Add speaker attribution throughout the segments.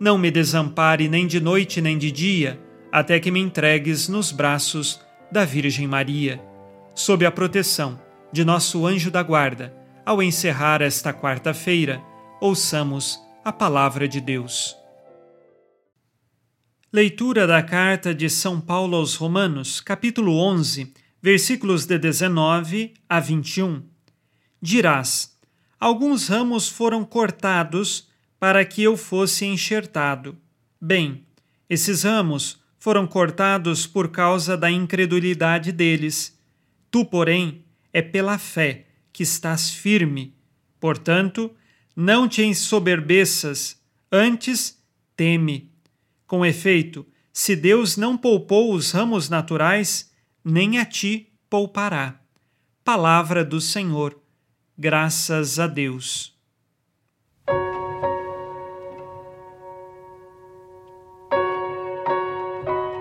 Speaker 1: não me desampare nem de noite nem de dia, até que me entregues nos braços da Virgem Maria. Sob a proteção de nosso anjo da guarda, ao encerrar esta quarta-feira, ouçamos a palavra de Deus. Leitura da carta de São Paulo aos Romanos, capítulo 11, versículos de 19 a 21. Dirás: Alguns ramos foram cortados para que eu fosse enxertado. Bem, esses ramos foram cortados por causa da incredulidade deles. Tu, porém, é pela fé que estás firme. Portanto, não te ensoberbeças, antes teme. Com efeito, se Deus não poupou os ramos naturais, nem a ti poupará. Palavra do Senhor. Graças a Deus.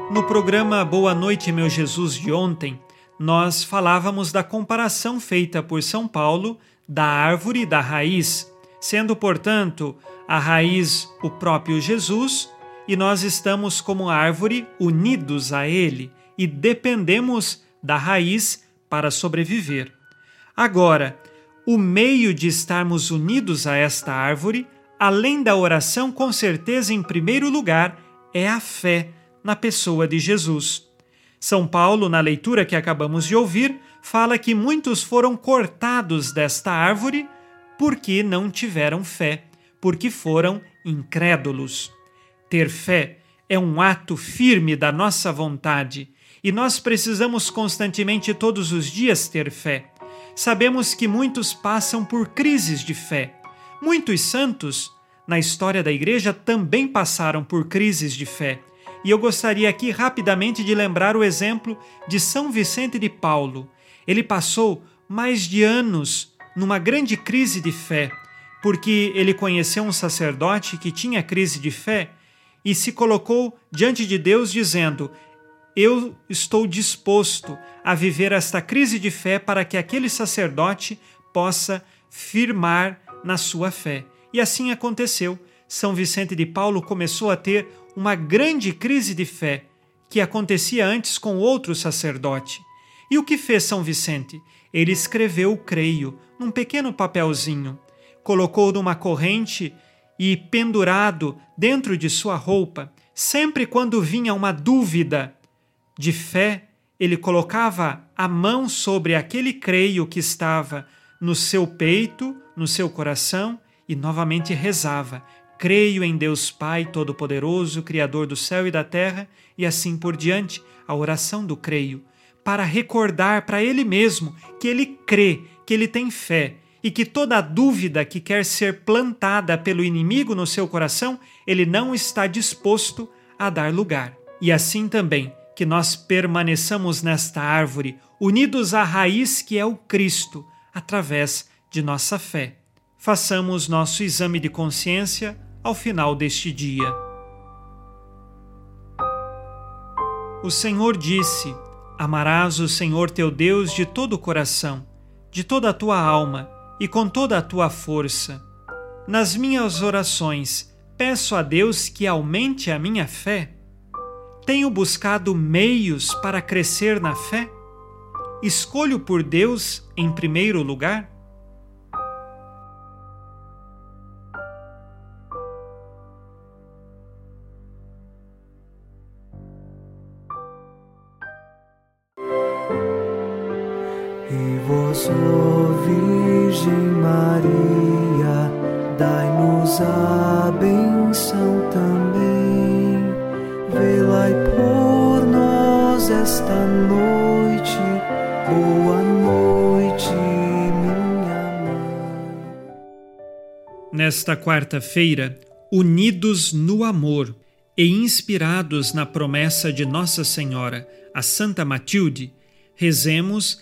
Speaker 1: No programa Boa Noite, meu Jesus de ontem, nós falávamos da comparação feita por São Paulo da árvore e da raiz, sendo, portanto, a raiz o próprio Jesus e nós estamos como árvore unidos a ele e dependemos da raiz para sobreviver. Agora, o meio de estarmos unidos a esta árvore, além da oração, com certeza, em primeiro lugar, é a fé na pessoa de Jesus. São Paulo, na leitura que acabamos de ouvir, fala que muitos foram cortados desta árvore porque não tiveram fé, porque foram incrédulos. Ter fé é um ato firme da nossa vontade e nós precisamos constantemente, todos os dias, ter fé. Sabemos que muitos passam por crises de fé. Muitos santos, na história da Igreja, também passaram por crises de fé e eu gostaria aqui rapidamente de lembrar o exemplo de São Vicente de Paulo. Ele passou mais de anos numa grande crise de fé, porque ele conheceu um sacerdote que tinha crise de fé e se colocou diante de Deus dizendo: Eu estou disposto a viver esta crise de fé para que aquele sacerdote possa firmar na sua fé. E assim aconteceu. São Vicente de Paulo começou a ter uma grande crise de fé que acontecia antes com outro sacerdote. E o que fez São Vicente? Ele escreveu creio num pequeno papelzinho, colocou numa corrente e pendurado dentro de sua roupa. Sempre quando vinha uma dúvida de fé, ele colocava a mão sobre aquele creio que estava no seu peito, no seu coração e novamente rezava: Creio em Deus Pai Todo-Poderoso, Criador do céu e da terra, e assim por diante, a oração do creio, para recordar para ele mesmo que ele crê, que ele tem fé e que toda dúvida que quer ser plantada pelo inimigo no seu coração, ele não está disposto a dar lugar. E assim também que nós permaneçamos nesta árvore, unidos à raiz que é o Cristo, através de nossa fé. Façamos nosso exame de consciência ao final deste dia. O Senhor disse: Amarás o Senhor teu Deus de todo o coração, de toda a tua alma e com toda a tua força. Nas minhas orações, peço a Deus que aumente a minha fé. Tenho buscado meios para crescer na fé? Escolho por Deus em primeiro lugar?
Speaker 2: Ó Virgem Maria, dai-nos a benção também. Por nós esta noite. Boa noite, minha mãe.
Speaker 1: Nesta quarta-feira, unidos no amor e inspirados na promessa de Nossa Senhora, a Santa Matilde, rezemos